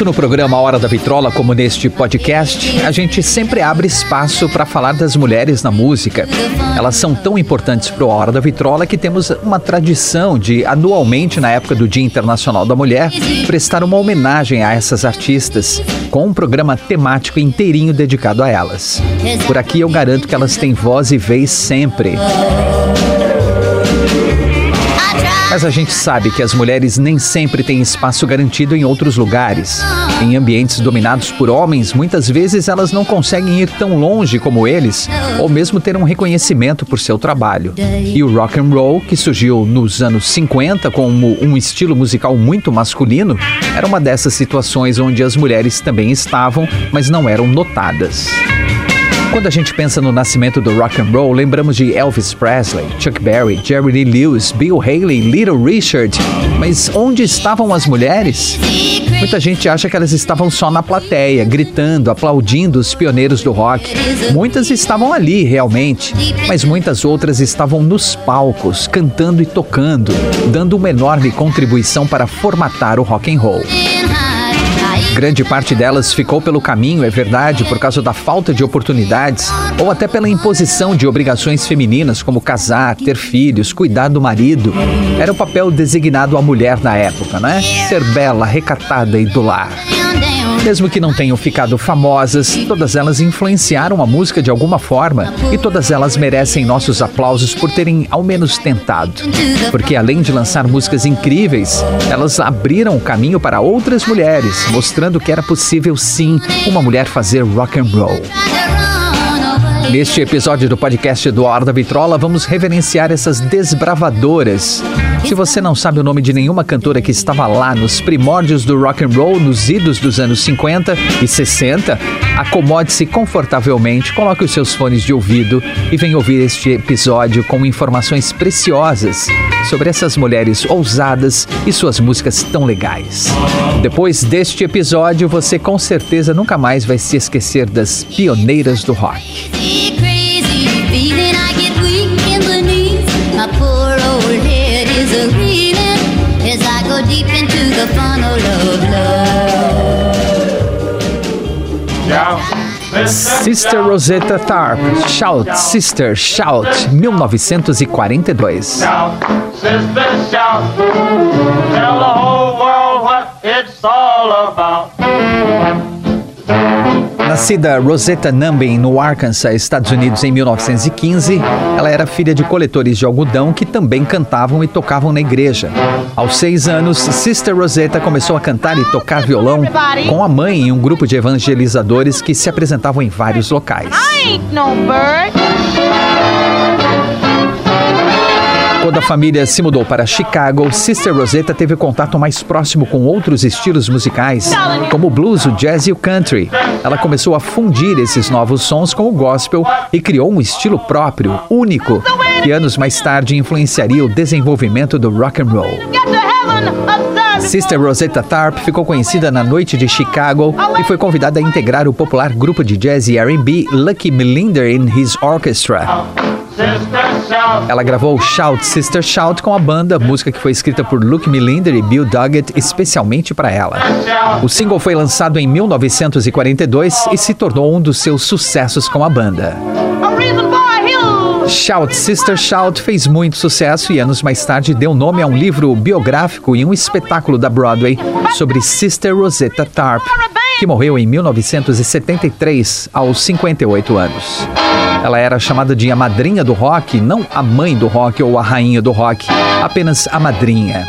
Tanto no programa Hora da Vitrola como neste podcast, a gente sempre abre espaço para falar das mulheres na música. Elas são tão importantes para a Hora da Vitrola que temos uma tradição de, anualmente, na época do Dia Internacional da Mulher, prestar uma homenagem a essas artistas, com um programa temático inteirinho dedicado a elas. Por aqui eu garanto que elas têm voz e vez sempre. Mas a gente sabe que as mulheres nem sempre têm espaço garantido em outros lugares. Em ambientes dominados por homens, muitas vezes elas não conseguem ir tão longe como eles, ou mesmo ter um reconhecimento por seu trabalho. E o rock and roll, que surgiu nos anos 50 como um estilo musical muito masculino, era uma dessas situações onde as mulheres também estavam, mas não eram notadas. Quando a gente pensa no nascimento do rock and roll, lembramos de Elvis Presley, Chuck Berry, Jerry Lee Lewis, Bill Haley, Little Richard. Mas onde estavam as mulheres? Muita gente acha que elas estavam só na plateia, gritando, aplaudindo os pioneiros do rock. Muitas estavam ali, realmente, mas muitas outras estavam nos palcos, cantando e tocando, dando uma enorme contribuição para formatar o rock and roll. Grande parte delas ficou pelo caminho, é verdade, por causa da falta de oportunidades ou até pela imposição de obrigações femininas, como casar, ter filhos, cuidar do marido. Era o papel designado à mulher na época, né? Ser bela, recatada e do lar. Mesmo que não tenham ficado famosas, todas elas influenciaram a música de alguma forma e todas elas merecem nossos aplausos por terem ao menos tentado. Porque além de lançar músicas incríveis, elas abriram o caminho para outras mulheres, mostrando que era possível sim uma mulher fazer rock and roll. Neste episódio do podcast do da Vitrola, vamos reverenciar essas desbravadoras. Se você não sabe o nome de nenhuma cantora que estava lá nos primórdios do rock and roll, nos idos dos anos 50 e 60, acomode-se confortavelmente, coloque os seus fones de ouvido e venha ouvir este episódio com informações preciosas sobre essas mulheres ousadas e suas músicas tão legais. Depois deste episódio, você com certeza nunca mais vai se esquecer das pioneiras do rock. Sister Rosetta Tharpe, Shout, Sister, Shout, 1942. Shout, sister, shout, tell the whole world what it's all about. Nascida Rosetta Numbin no Arkansas, Estados Unidos, em 1915, ela era filha de coletores de algodão que também cantavam e tocavam na igreja. Aos seis anos, Sister Rosetta começou a cantar e tocar violão com a mãe em um grupo de evangelizadores que se apresentavam em vários locais. Quando a família se mudou para Chicago, Sister Rosetta teve contato mais próximo com outros estilos musicais, como o blues, o jazz e o country. Ela começou a fundir esses novos sons com o gospel e criou um estilo próprio, único, que anos mais tarde influenciaria o desenvolvimento do rock and roll. Sister Rosetta Tharpe ficou conhecida na noite de Chicago e foi convidada a integrar o popular grupo de jazz e R&B Lucky Melinder in His Orchestra. Ela gravou Shout Sister Shout com a banda, música que foi escrita por Luke Melinder e Bill Doggett especialmente para ela. O single foi lançado em 1942 e se tornou um dos seus sucessos com a banda. Shout Sister Shout fez muito sucesso e anos mais tarde deu nome a um livro biográfico e um espetáculo da Broadway sobre Sister Rosetta Tharpe, que morreu em 1973 aos 58 anos. Ela era chamada de a madrinha do rock, não a mãe do rock ou a rainha do rock, apenas a madrinha.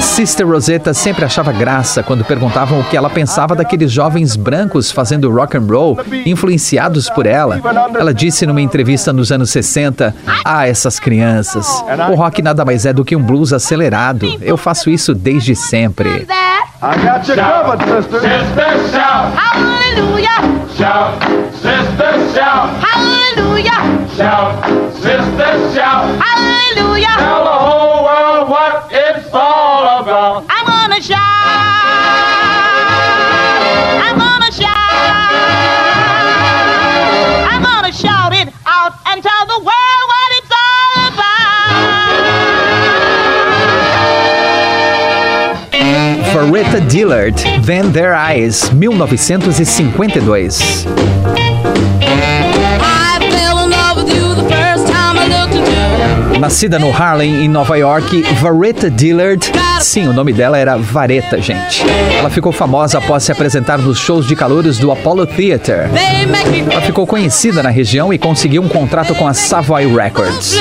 Sister Rosetta sempre achava graça quando perguntavam o que ela pensava daqueles jovens brancos fazendo rock and roll, influenciados por ela. Ela disse numa entrevista nos anos 60: "Ah, essas crianças. O rock nada mais é do que um blues acelerado. Eu faço isso desde sempre." I got you covered, sister. Sister, shout. Hallelujah. Shout. Sister, shout. Hallelujah. Shout. Sister, shout. Hallelujah. Tell Faretta Dillard, Then Their Eyes, 1952. Nascida no Harlem, em Nova York, Vareta Dillard. Sim, o nome dela era Vareta, gente. Ela ficou famosa após se apresentar nos shows de calouros do Apollo Theater. Ela ficou conhecida na região e conseguiu um contrato com a Savoy Records.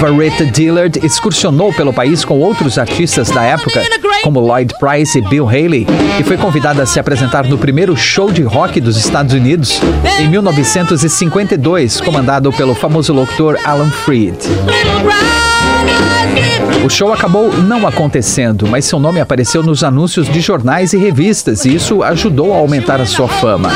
Vareta Dillard excursionou pelo país com outros artistas da época, como Lloyd Price e Bill Haley, e foi convidada a se apresentar no primeiro show de rock dos Estados Unidos em 1952, comandado pelo famoso locutor Alan Freed. O show acabou não acontecendo, mas seu nome apareceu nos anúncios de jornais e revistas e isso ajudou a aumentar a sua fama.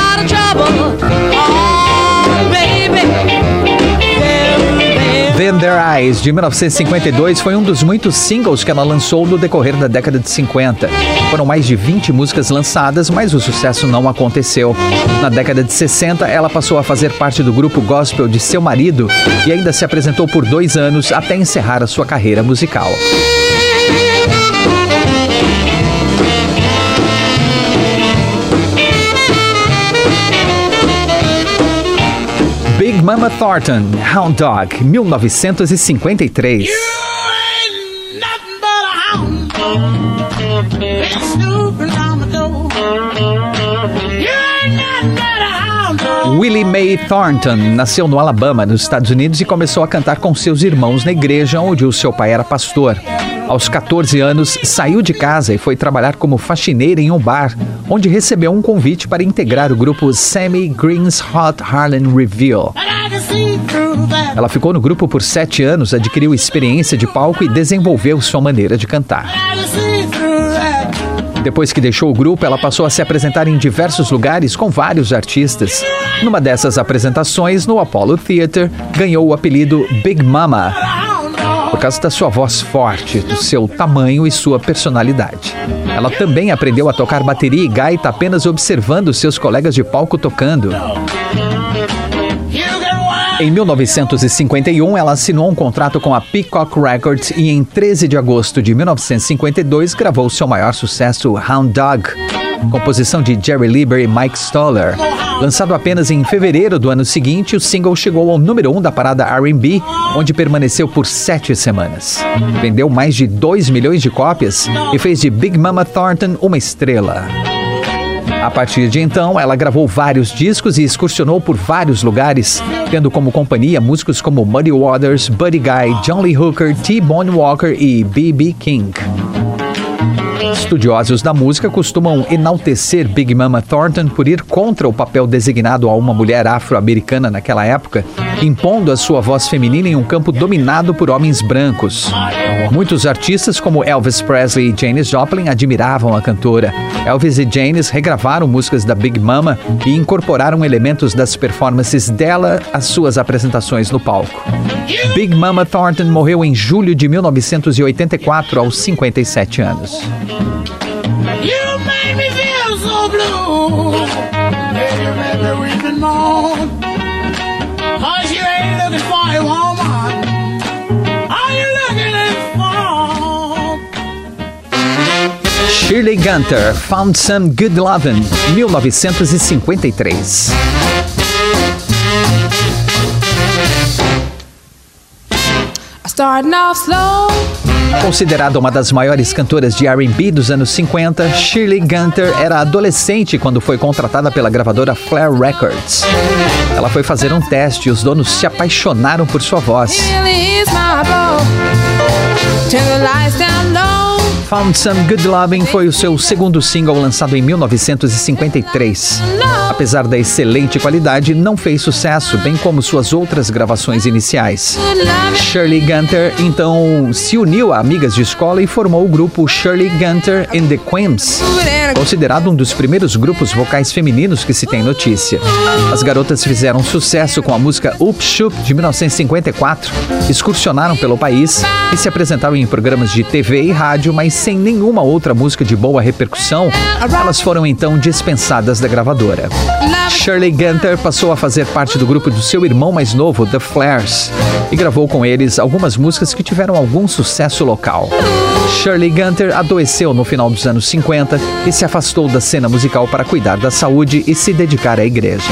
Then Their Eyes, de 1952, foi um dos muitos singles que ela lançou no decorrer da década de 50. Foram mais de 20 músicas lançadas, mas o sucesso não aconteceu. Na década de 60, ela passou a fazer parte do grupo gospel de seu marido e ainda se apresentou por dois anos até encerrar a sua carreira musical. Mama Thornton, Hound Dog, 1953. Willie Mae Thornton nasceu no Alabama, nos Estados Unidos, e começou a cantar com seus irmãos na igreja onde o seu pai era pastor. Aos 14 anos, saiu de casa e foi trabalhar como faxineira em um bar, onde recebeu um convite para integrar o grupo Sammy Green's Hot Harlem Reveal. Ela ficou no grupo por sete anos, adquiriu experiência de palco e desenvolveu sua maneira de cantar. Depois que deixou o grupo, ela passou a se apresentar em diversos lugares com vários artistas. Numa dessas apresentações, no Apollo Theater, ganhou o apelido Big Mama por causa da sua voz forte, do seu tamanho e sua personalidade. Ela também aprendeu a tocar bateria e gaita apenas observando seus colegas de palco tocando. Em 1951, ela assinou um contrato com a Peacock Records e em 13 de agosto de 1952 gravou seu maior sucesso, Hound Dog, composição de Jerry Lieber e Mike Stoller. Lançado apenas em fevereiro do ano seguinte, o single chegou ao número 1 um da parada R&B, onde permaneceu por sete semanas. Vendeu mais de 2 milhões de cópias e fez de Big Mama Thornton uma estrela. A partir de então, ela gravou vários discos e excursionou por vários lugares, tendo como companhia músicos como Muddy Waters, Buddy Guy, John Lee Hooker, T-Bone Walker e B.B. King. Estudiosos da música costumam enaltecer Big Mama Thornton por ir contra o papel designado a uma mulher afro-americana naquela época, impondo a sua voz feminina em um campo dominado por homens brancos. Muitos artistas como Elvis Presley e Janis Joplin admiravam a cantora. Elvis e Janis regravaram músicas da Big Mama e incorporaram elementos das performances dela às suas apresentações no palco. Big Mama Thornton morreu em julho de 1984 aos 57 anos. You made me feel so blue. You made me weep and moan. Cause you ain't looking for a woman. Are you looking for? Shirley Gunter, Found Some Good Lovin', 1953. Starting off slow. Considerada uma das maiores cantoras de R&B dos anos 50, Shirley Gunter era adolescente quando foi contratada pela gravadora Flair Records. Ela foi fazer um teste e os donos se apaixonaram por sua voz. Found Some Good Loving foi o seu segundo single lançado em 1953. Apesar da excelente qualidade, não fez sucesso, bem como suas outras gravações iniciais. Shirley Gunter então se uniu a amigas de escola e formou o grupo Shirley Gunter and the Queens, considerado um dos primeiros grupos vocais femininos que se tem notícia. As garotas fizeram sucesso com a música Up Shoop de 1954, excursionaram pelo país e se apresentaram em programas de TV e rádio, mas sem nenhuma outra música de boa repercussão, elas foram então dispensadas da gravadora. Shirley Gunter passou a fazer parte do grupo do seu irmão mais novo, The Flares, e gravou com eles algumas músicas que tiveram algum sucesso local. Shirley Gunter adoeceu no final dos anos 50 e se afastou da cena musical para cuidar da saúde e se dedicar à igreja.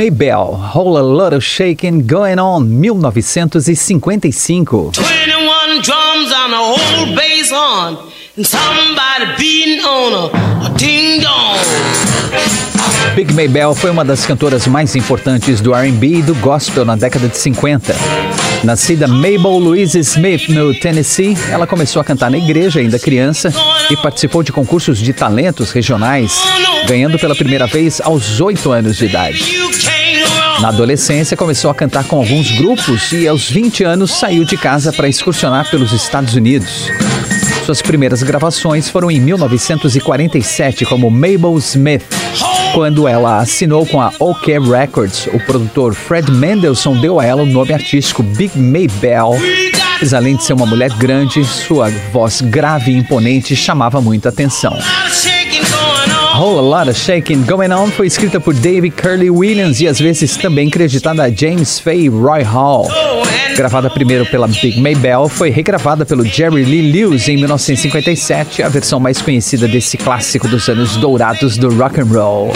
Maybell, Whole a Lot of Shaking Going On, 1955. 21 drums on a whole bass horn and somebody beating on a, a ding dong. Big Maybell foi uma das cantoras mais importantes do R&B e do gospel na década de 50. Nascida Mabel Louise Smith no Tennessee, ela começou a cantar na igreja ainda criança e participou de concursos de talentos regionais, ganhando pela primeira vez aos 8 anos de idade. Na adolescência, começou a cantar com alguns grupos e, aos 20 anos, saiu de casa para excursionar pelos Estados Unidos. Suas primeiras gravações foram em 1947 como Mabel Smith, quando ela assinou com a OK Records. O produtor Fred Mendelssohn deu a ela o nome artístico Big Maybell. Mas além de ser uma mulher grande, sua voz grave e imponente chamava muita atenção. Whole Lot of Shaking Going On foi escrita por David Curley Williams e às vezes também creditada a James Fay Roy Hall. Gravada primeiro pela Big Maybell, foi regravada pelo Jerry Lee Lewis em 1957, a versão mais conhecida desse clássico dos anos dourados do rock and roll.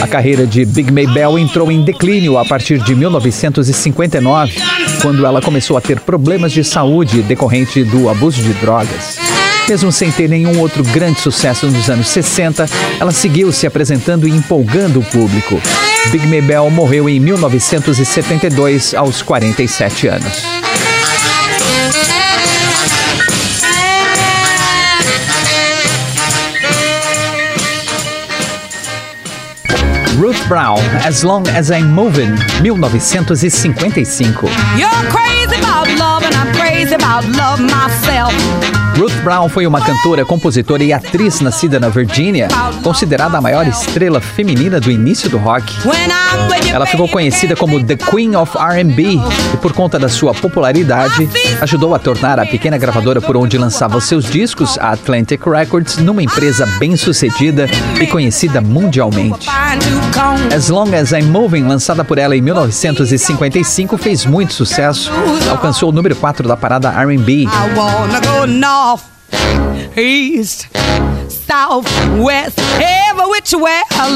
A carreira de Big Maybell entrou em declínio a partir de 1959, quando ela começou a ter problemas de saúde decorrente do abuso de drogas. Mesmo sem ter nenhum outro grande sucesso nos anos 60, ela seguiu se apresentando e empolgando o público. Big Maybell morreu em 1972, aos 47 anos. Ruth Brown, As Long as I'm Moving, 1955. Crazy about love myself. Ruth Brown foi uma cantora, compositora e atriz nascida na Virgínia, considerada a maior estrela feminina do início do rock. Ela ficou conhecida como The Queen of R&B e por conta da sua popularidade, ajudou a tornar a pequena gravadora por onde lançava seus discos, a Atlantic Records, numa empresa bem-sucedida e conhecida mundialmente. As Long as I'm Moving, lançada por ela em 1955, fez muito sucesso, alcançou o número 4 da parada R&B.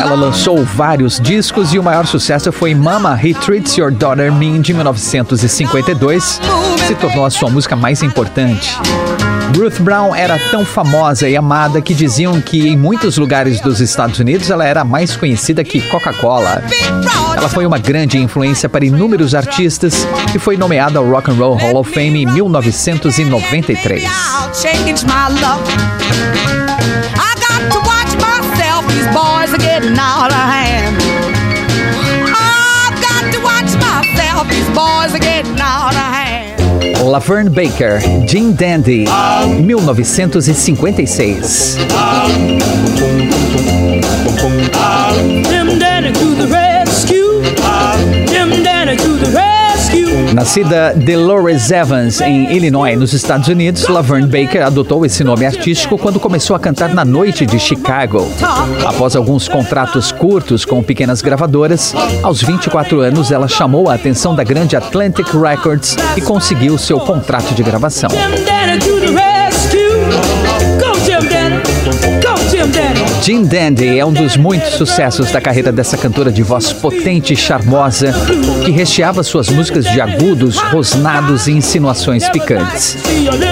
Ela lançou vários discos e o maior sucesso foi Mama He Treats Your Daughter Mean de 1952, se tornou a sua música mais importante. Ruth Brown era tão famosa e amada que diziam que em muitos lugares dos Estados Unidos ela era mais conhecida que Coca-Cola. Ela foi uma grande influência para inúmeros artistas e foi nomeada ao Rock and Roll Hall of Fame em 1993. Laverne Baker, Jim Dandy, 1956. Nascida Dolores Evans em Illinois, nos Estados Unidos, Laverne Baker adotou esse nome artístico quando começou a cantar na noite de Chicago. Após alguns contratos curtos com pequenas gravadoras, aos 24 anos ela chamou a atenção da grande Atlantic Records e conseguiu seu contrato de gravação. Go, Danny. Jean Dandy é um dos muitos sucessos da carreira dessa cantora de voz potente e charmosa que recheava suas músicas de agudos, rosnados e insinuações picantes.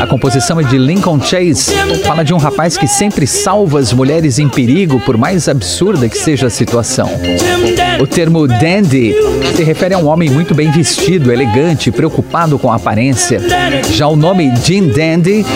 A composição é de Lincoln Chase, fala de um rapaz que sempre salva as mulheres em perigo, por mais absurda que seja a situação. O termo dandy se refere a um homem muito bem vestido, elegante, preocupado com a aparência. Já o nome Jean Dandy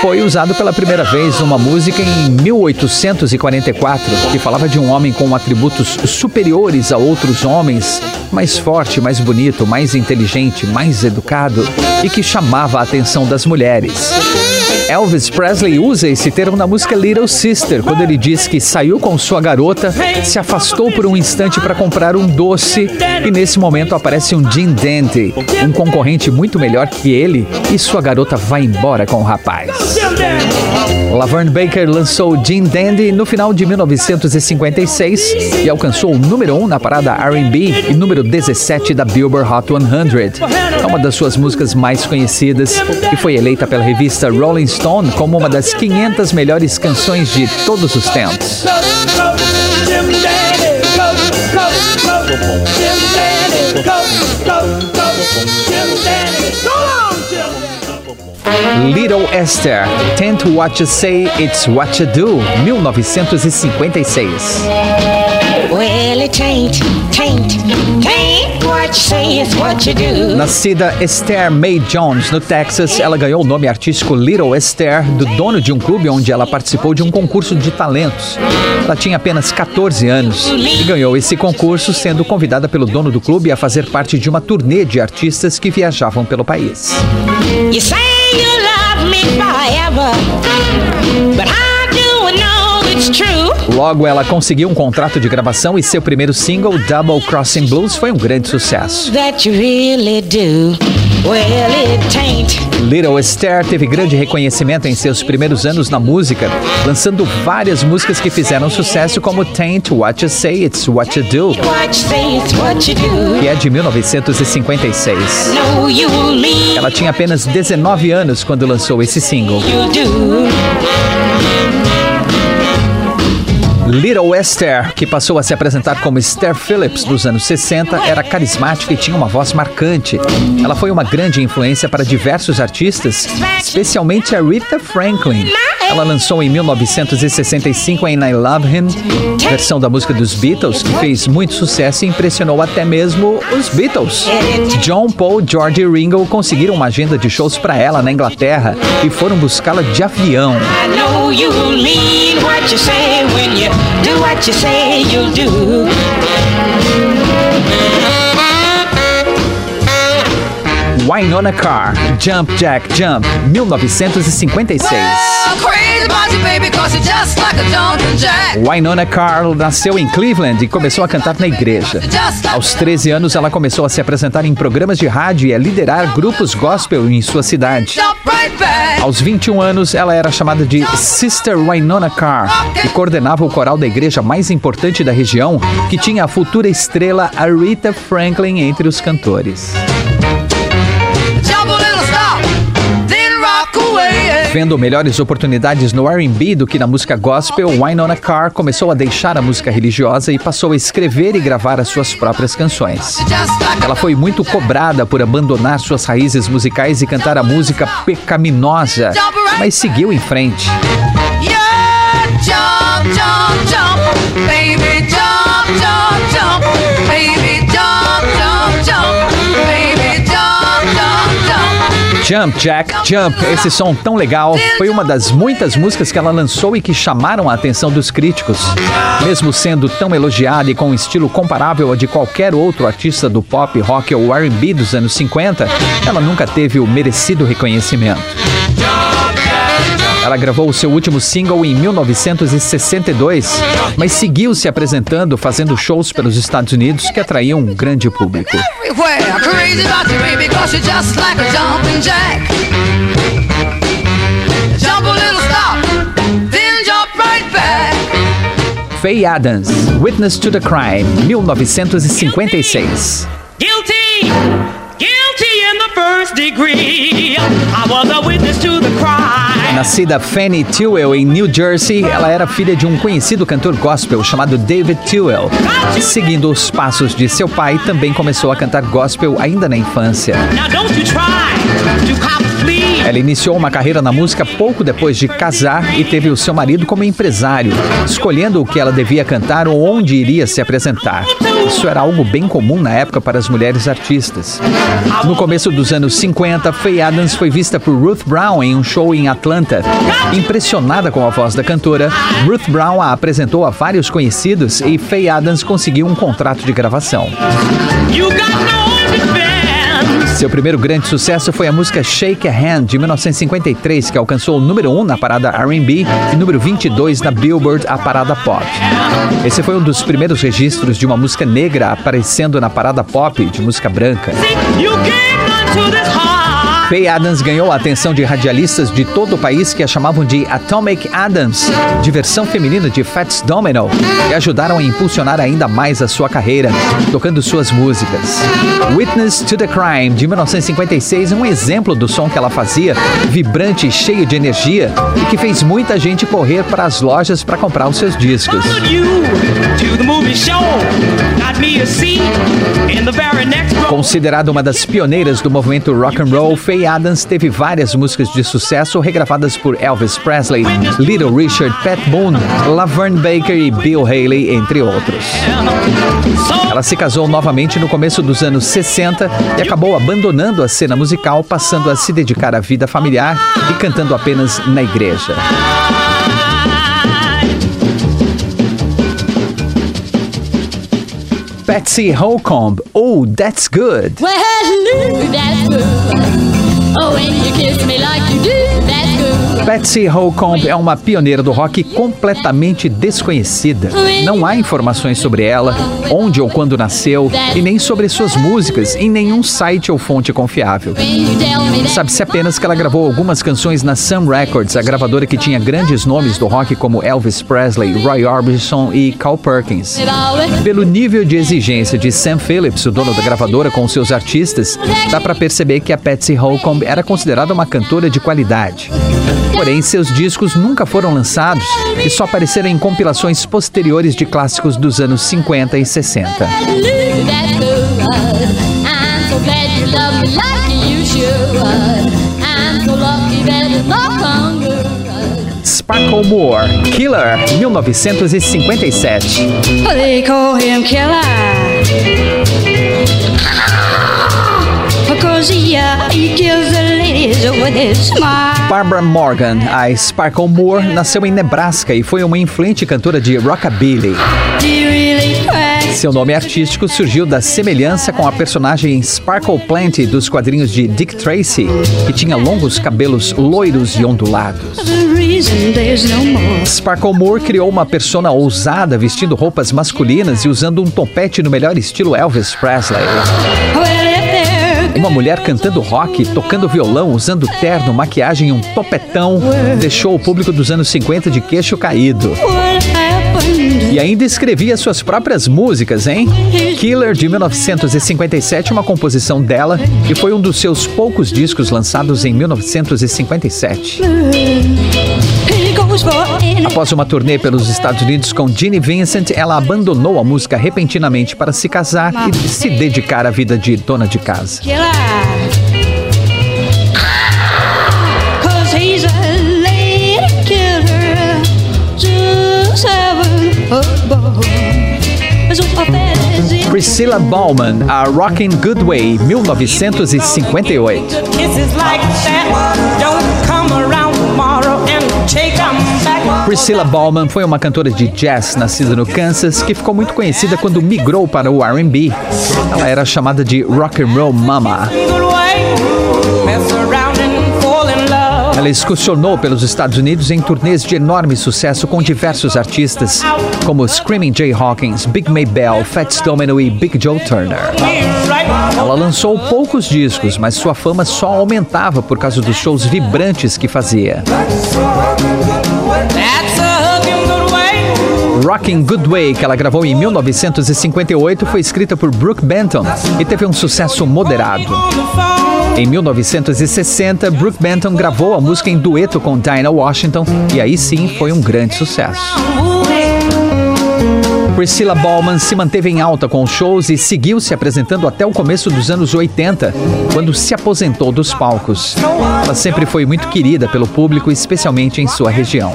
foi usado pela primeira vez numa música em 1844, que falava de um homem com atributos superiores a outros homens, mais forte, mais bonito, mais inteligente, mais educado e que chamava a atenção das mulheres. Elvis Presley usa esse termo na música Little Sister, quando ele diz que saiu com sua garota, se afastou por um instante para comprar um doce e nesse momento aparece um Jim Dandy, um concorrente muito melhor que ele, e sua garota vai embora com o rapaz. Laverne Baker lançou Jim Dandy no final de 1956 e alcançou o número 1 na parada R&B e número 17 da Billboard Hot 100. É uma das suas músicas mais conhecidas e foi eleita pela revista Rolling Stone como uma das 500 melhores canções de todos os tempos. Little Esther, Tend What You Say, It's What You Do, 1956. Well, it ain't, ain't, Nascida Esther May Jones, no Texas, ela ganhou o nome artístico Little Esther do dono de um clube onde ela participou de um concurso de talentos. Ela tinha apenas 14 anos e ganhou esse concurso sendo convidada pelo dono do clube a fazer parte de uma turnê de artistas que viajavam pelo país. You say you love me forever, Logo, ela conseguiu um contrato de gravação e seu primeiro single, Double Crossing Blues, foi um grande sucesso. Little Esther teve grande reconhecimento em seus primeiros anos na música, lançando várias músicas que fizeram sucesso, como Taint, What You Say, It's What You Do, que é de 1956. Ela tinha apenas 19 anos quando lançou esse single. Little Esther, que passou a se apresentar como Esther Phillips nos anos 60, era carismática e tinha uma voz marcante. Ela foi uma grande influência para diversos artistas, especialmente a Rita Franklin. Ela lançou em 1965 em I Love Him, versão da música dos Beatles, que fez muito sucesso e impressionou até mesmo os Beatles. John, Paul, George e Ringo conseguiram uma agenda de shows para ela na Inglaterra e foram buscá-la de avião. Do what you say you'll do. Winona Carr, Jump Jack Jump, 1956. Winona Carr nasceu em Cleveland e começou a cantar na igreja. Aos 13 anos, ela começou a se apresentar em programas de rádio e a liderar grupos gospel em sua cidade. Aos 21 anos, ela era chamada de Sister Winona Carr e coordenava o coral da igreja mais importante da região, que tinha a futura estrela Aretha Franklin entre os cantores. Vendo melhores oportunidades no R&B do que na música gospel, Winona Carr começou a deixar a música religiosa e passou a escrever e gravar as suas próprias canções. Ela foi muito cobrada por abandonar suas raízes musicais e cantar a música pecaminosa, mas seguiu em frente. Jump Jack Jump, esse som tão legal, foi uma das muitas músicas que ela lançou e que chamaram a atenção dos críticos. Mesmo sendo tão elogiada e com um estilo comparável a de qualquer outro artista do pop, rock ou R&B dos anos 50, ela nunca teve o merecido reconhecimento. Ela gravou o seu último single em 1962, mas seguiu se apresentando, fazendo shows pelos Estados Unidos que atraíam um grande público. Faye Adams, Witness to the Crime, 1956. Guilty! Guilty in the Nascida Fanny Tewell em New Jersey, ela era filha de um conhecido cantor gospel chamado David Tewell. Seguindo os passos de seu pai, também começou a cantar gospel ainda na infância. Ela iniciou uma carreira na música pouco depois de casar e teve o seu marido como empresário, escolhendo o que ela devia cantar ou onde iria se apresentar. Isso era algo bem comum na época para as mulheres artistas. No começo dos anos 50, Faye Adams foi vista por Ruth Brown em um show em Atlanta. Impressionada com a voz da cantora, Ruth Brown a apresentou a vários conhecidos e Faye Adams conseguiu um contrato de gravação. Seu primeiro grande sucesso foi a música Shake a Hand, de 1953, que alcançou o número 1 na parada R&B e número 22 na Billboard, a parada pop. Esse foi um dos primeiros registros de uma música negra aparecendo na parada pop de música branca. Faye Adams ganhou a atenção de radialistas de todo o país que a chamavam de Atomic Adams, diversão feminina de Fats Domino, e ajudaram a impulsionar ainda mais a sua carreira, tocando suas músicas. Witness to the Crime, de 1956, é um exemplo do som que ela fazia, vibrante e cheio de energia, e que fez muita gente correr para as lojas para comprar os seus discos. Considerada uma das pioneiras do movimento rock and roll, Faye Adams teve várias músicas de sucesso regravadas por Elvis Presley, Little Richard, Pat Boone, Laverne Baker e Bill Haley, entre outros. Ela se casou novamente no começo dos anos 60 e acabou abandonando a cena musical, passando a se dedicar à vida familiar e cantando apenas na igreja. Patsy Holcomb, Oh, That's Good. Well, that's good. Patsy Holcomb é uma pioneira do rock completamente desconhecida. Não há informações sobre ela, onde ou quando nasceu e nem sobre suas músicas em nenhum site ou fonte confiável. Sabe-se apenas que ela gravou algumas canções na Sun Records, a gravadora que tinha grandes nomes do rock como Elvis Presley, Roy Orbison e Carl Perkins. Pelo nível de exigência de Sam Phillips, o dono da gravadora, com seus artistas, dá para perceber que a Patsy Holcomb era considerada uma cantora de qualidade. Porém, seus discos nunca foram lançados e só apareceram em compilações posteriores de clássicos dos anos 50 e 60. Sparkle Moore, Killer, 1957. They call him Killer. Because he, uh, he kills the Barbara Morgan, a Sparkle Moore, nasceu em Nebraska e foi uma influente cantora de rockabilly. Seu nome artístico surgiu da semelhança com a personagem Sparkle Plant dos quadrinhos de Dick Tracy, que tinha longos cabelos loiros e ondulados. Sparkle Moore criou uma persona ousada vestindo roupas masculinas e usando um topete no melhor estilo Elvis Presley. Uma mulher cantando rock, tocando violão, usando terno, maquiagem e um topetão deixou o público dos anos 50 de queixo caído. E ainda escrevia suas próprias músicas, hein? Killer de 1957, uma composição dela, e foi um dos seus poucos discos lançados em 1957. Após uma turnê pelos Estados Unidos com Ginny Vincent, ela abandonou a música repentinamente para se casar e se dedicar à vida de dona de casa. Priscilla Bauman, a Rockin' Good Way, 1958. Priscilla Bauman foi uma cantora de jazz nascida no Kansas que ficou muito conhecida quando migrou para o R&B. Ela era chamada de Rock and Roll Mama. Ela excursionou pelos Estados Unidos em turnês de enorme sucesso com diversos artistas, como Screaming Jay Hawkins, Big Maybell, Fats Domino e Big Joe Turner. Ela lançou poucos discos, mas sua fama só aumentava por causa dos shows vibrantes que fazia. Rockin' Good Way, que ela gravou em 1958, foi escrita por Brooke Benton e teve um sucesso moderado. Em 1960, Brooke Benton gravou a música em dueto com Dinah Washington e aí sim foi um grande sucesso. Priscilla Ballman se manteve em alta com shows e seguiu se apresentando até o começo dos anos 80, quando se aposentou dos palcos. Ela sempre foi muito querida pelo público, especialmente em sua região.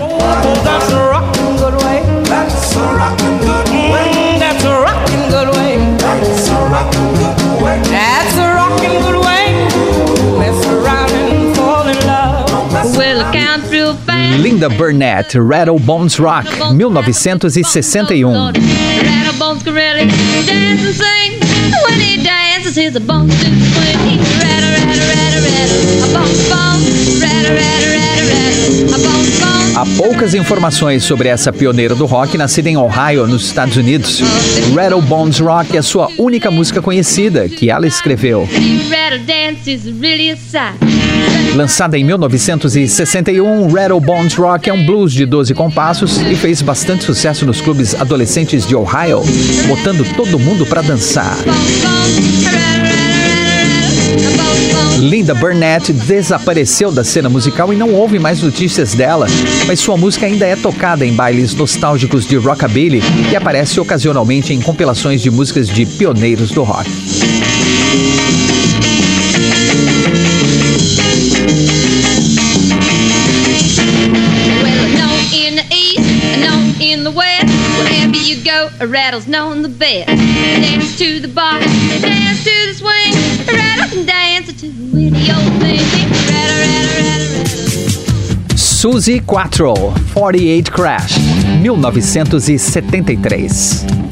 Linda Burnett, Rattle Bones Rock, 1961. Há poucas informações sobre essa pioneira do rock nascida em Ohio, nos Estados Unidos. Rattle Bones Rock é a sua única música conhecida que ela escreveu. Lançada em 1961, Rattle Bones Rock é um blues de 12 compassos e fez bastante sucesso nos clubes adolescentes de Ohio, botando todo mundo para dançar. Linda Burnett desapareceu da cena musical e não houve mais notícias dela, mas sua música ainda é tocada em bailes nostálgicos de rockabilly e aparece ocasionalmente em compilações de músicas de pioneiros do rock. You go, a rattle's the best. Dance to the bar, dance to the swing. Rattle can dance to any old thing. Rattle, rattle, rattle, rattle. Suzy Quattro, 48 Crash, 1973.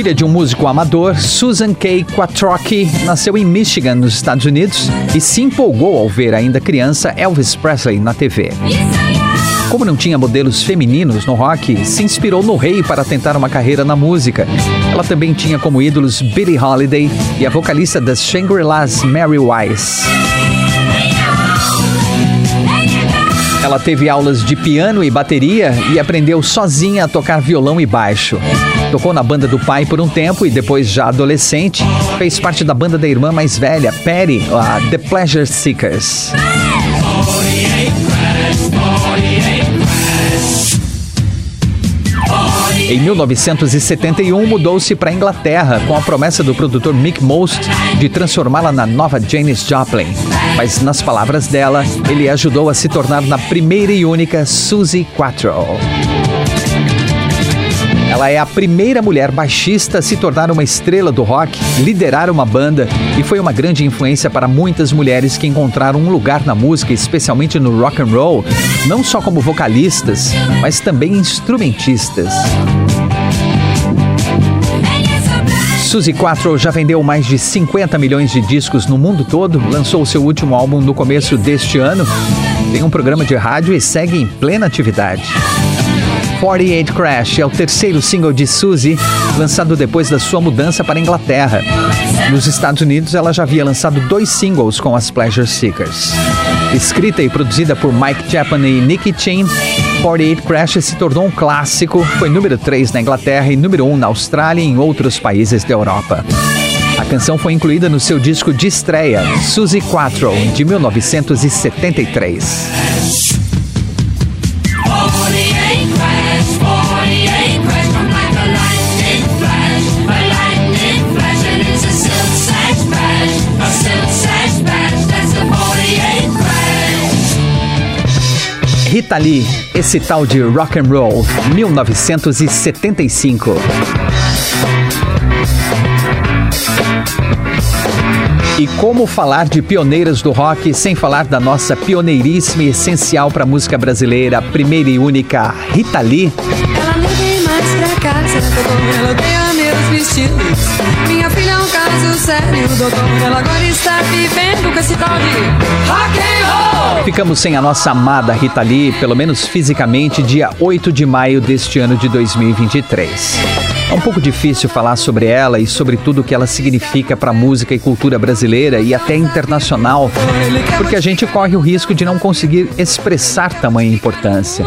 Filha de um músico amador, Susan Kay Quattrocchi nasceu em Michigan, nos Estados Unidos, e se empolgou ao ver ainda criança Elvis Presley na TV. Como não tinha modelos femininos no rock, se inspirou no rei para tentar uma carreira na música. Ela também tinha como ídolos Billie Holiday e a vocalista das Shangri-Las, Mary Wise. Ela teve aulas de piano e bateria e aprendeu sozinha a tocar violão e baixo. Tocou na banda do pai por um tempo e depois, já adolescente, fez parte da banda da irmã mais velha, Patty, a The Pleasure Seekers. Em 1971, mudou-se para a Inglaterra com a promessa do produtor Mick Most de transformá-la na nova Janis Joplin. Mas, nas palavras dela, ele ajudou a se tornar na primeira e única Suzy Quattro. Ela é a primeira mulher baixista a se tornar uma estrela do rock, liderar uma banda e foi uma grande influência para muitas mulheres que encontraram um lugar na música, especialmente no rock and roll, não só como vocalistas, mas também instrumentistas. Suzy Quattro já vendeu mais de 50 milhões de discos no mundo todo, lançou seu último álbum no começo deste ano, tem um programa de rádio e segue em plena atividade. 48 Crash é o terceiro single de Suzy, lançado depois da sua mudança para a Inglaterra. Nos Estados Unidos, ela já havia lançado dois singles com as Pleasure Seekers. Escrita e produzida por Mike Chapman e Nicky Chin, 48 Crash se tornou um clássico, foi número 3 na Inglaterra e número 1 na Austrália e em outros países da Europa. A canção foi incluída no seu disco de estreia, Suzy Quattro, de 1973. Rita Lee, esse tal de rock and roll, 1975. E como falar de pioneiras do rock sem falar da nossa pioneiríssima e essencial para a música brasileira, primeira e única Rita Lee? Ela não vem mais pra casa, ela tem a meus vestidos. Minha filha é um caso sério, doutor. Ela agora está vivendo com esse tal de rock and roll. Ficamos sem a nossa amada Rita Lee, pelo menos fisicamente, dia 8 de maio deste ano de 2023. É um pouco difícil falar sobre ela e sobre tudo o que ela significa para a música e cultura brasileira e até internacional, porque a gente corre o risco de não conseguir expressar tamanha importância.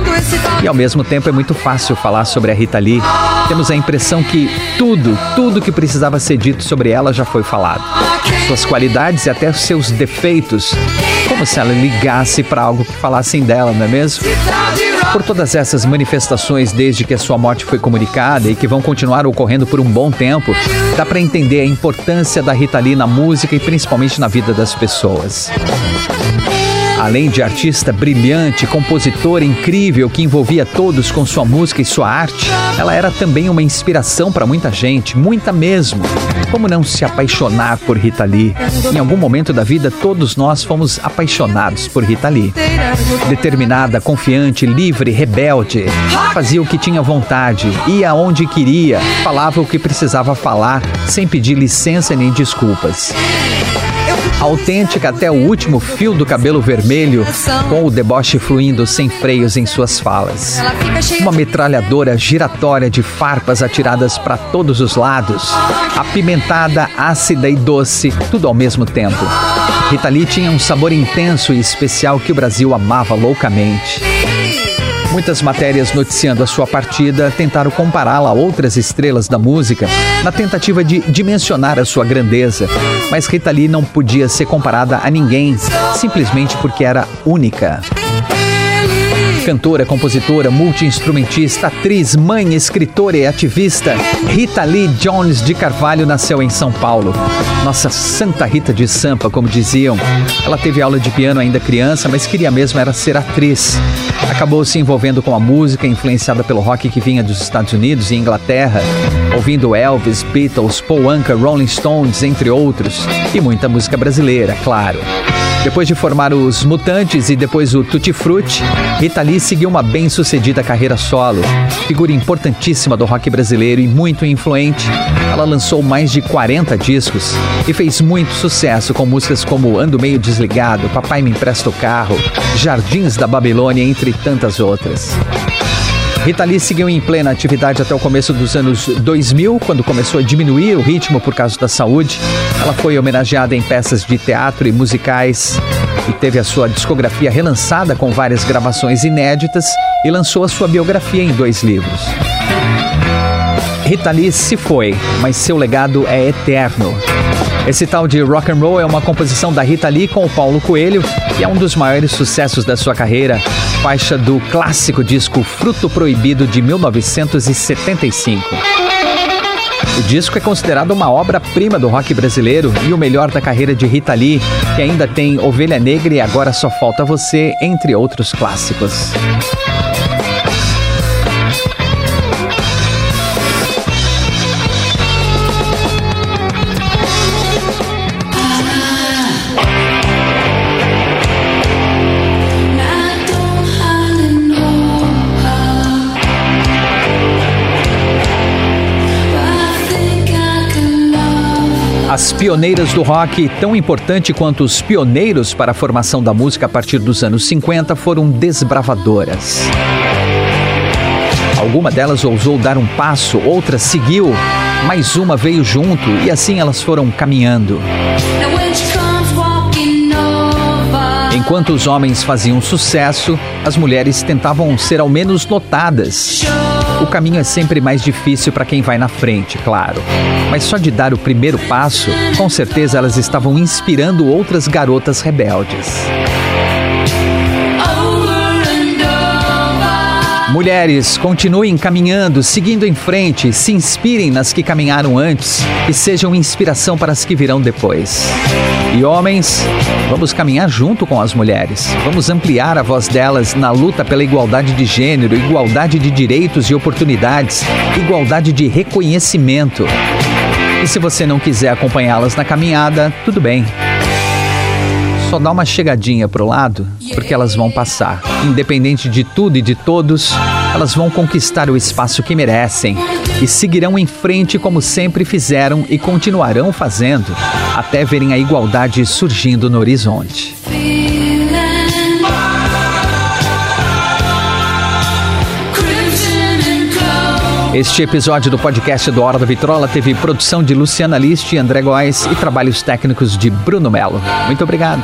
E ao mesmo tempo é muito fácil falar sobre a Rita Lee. Temos a impressão que tudo, tudo que precisava ser dito sobre ela já foi falado. Suas qualidades e até seus defeitos, se ela ligasse para algo que falassem dela, não é mesmo? Por todas essas manifestações desde que a sua morte foi comunicada e que vão continuar ocorrendo por um bom tempo, dá para entender a importância da Rita Lee na música e principalmente na vida das pessoas. Além de artista brilhante, compositora incrível que envolvia todos com sua música e sua arte, ela era também uma inspiração para muita gente, muita mesmo. Como não se apaixonar por Rita Lee? Em algum momento da vida, todos nós fomos apaixonados por Rita Lee. Determinada, confiante, livre, rebelde, fazia o que tinha vontade, ia onde queria, falava o que precisava falar, sem pedir licença nem desculpas autêntica até o último fio do cabelo vermelho, com o deboche fluindo sem freios em suas falas. Uma metralhadora giratória de farpas atiradas para todos os lados, apimentada, ácida e doce, tudo ao mesmo tempo. Rita Lee tinha um sabor intenso e especial que o Brasil amava loucamente. Muitas matérias noticiando a sua partida tentaram compará-la a outras estrelas da música, na tentativa de dimensionar a sua grandeza. Mas Rita Lee não podia ser comparada a ninguém, simplesmente porque era única. Cantora, compositora, multiinstrumentista, atriz, mãe, escritora e ativista, Rita Lee Jones de Carvalho nasceu em São Paulo. Nossa Santa Rita de Sampa, como diziam. Ela teve aula de piano ainda criança, mas queria mesmo era ser atriz. Acabou se envolvendo com a música, influenciada pelo rock que vinha dos Estados Unidos e Inglaterra, ouvindo Elvis, Beatles, Paul Anka, Rolling Stones, entre outros, e muita música brasileira, claro. Depois de formar os Mutantes e depois o Tutti Frutti, Rita Lee seguiu uma bem-sucedida carreira solo. Figura importantíssima do rock brasileiro e muito influente, ela lançou mais de 40 discos e fez muito sucesso com músicas como Ando Meio Desligado, Papai Me Empresta o Carro, Jardins da Babilônia, entre tantas outras. Rita Lee seguiu em plena atividade até o começo dos anos 2000, quando começou a diminuir o ritmo por causa da saúde. Ela foi homenageada em peças de teatro e musicais e teve a sua discografia relançada com várias gravações inéditas e lançou a sua biografia em dois livros. Rita Lee se foi, mas seu legado é eterno. Esse tal de rock and roll é uma composição da Rita Lee com o Paulo Coelho e é um dos maiores sucessos da sua carreira, faixa do clássico disco Fruto Proibido de 1975. O disco é considerado uma obra-prima do rock brasileiro e o melhor da carreira de Rita Lee, que ainda tem Ovelha Negra e Agora Só Falta Você, entre outros clássicos. As pioneiras do rock, tão importante quanto os pioneiros para a formação da música a partir dos anos 50, foram desbravadoras. Alguma delas ousou dar um passo, outra seguiu, mais uma veio junto e assim elas foram caminhando. Enquanto os homens faziam sucesso, as mulheres tentavam ser ao menos notadas. O caminho é sempre mais difícil para quem vai na frente, claro. Mas só de dar o primeiro passo, com certeza elas estavam inspirando outras garotas rebeldes. Mulheres, continuem caminhando, seguindo em frente, se inspirem nas que caminharam antes e sejam inspiração para as que virão depois. E homens, vamos caminhar junto com as mulheres. Vamos ampliar a voz delas na luta pela igualdade de gênero, igualdade de direitos e oportunidades, igualdade de reconhecimento. E se você não quiser acompanhá-las na caminhada, tudo bem só dá uma chegadinha pro lado, porque elas vão passar. Independente de tudo e de todos, elas vão conquistar o espaço que merecem e seguirão em frente como sempre fizeram e continuarão fazendo, até verem a igualdade surgindo no horizonte. Este episódio do podcast do Hora da Vitrola teve produção de Luciana List e André Góes e trabalhos técnicos de Bruno Melo. Muito obrigado.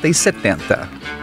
60 e 70.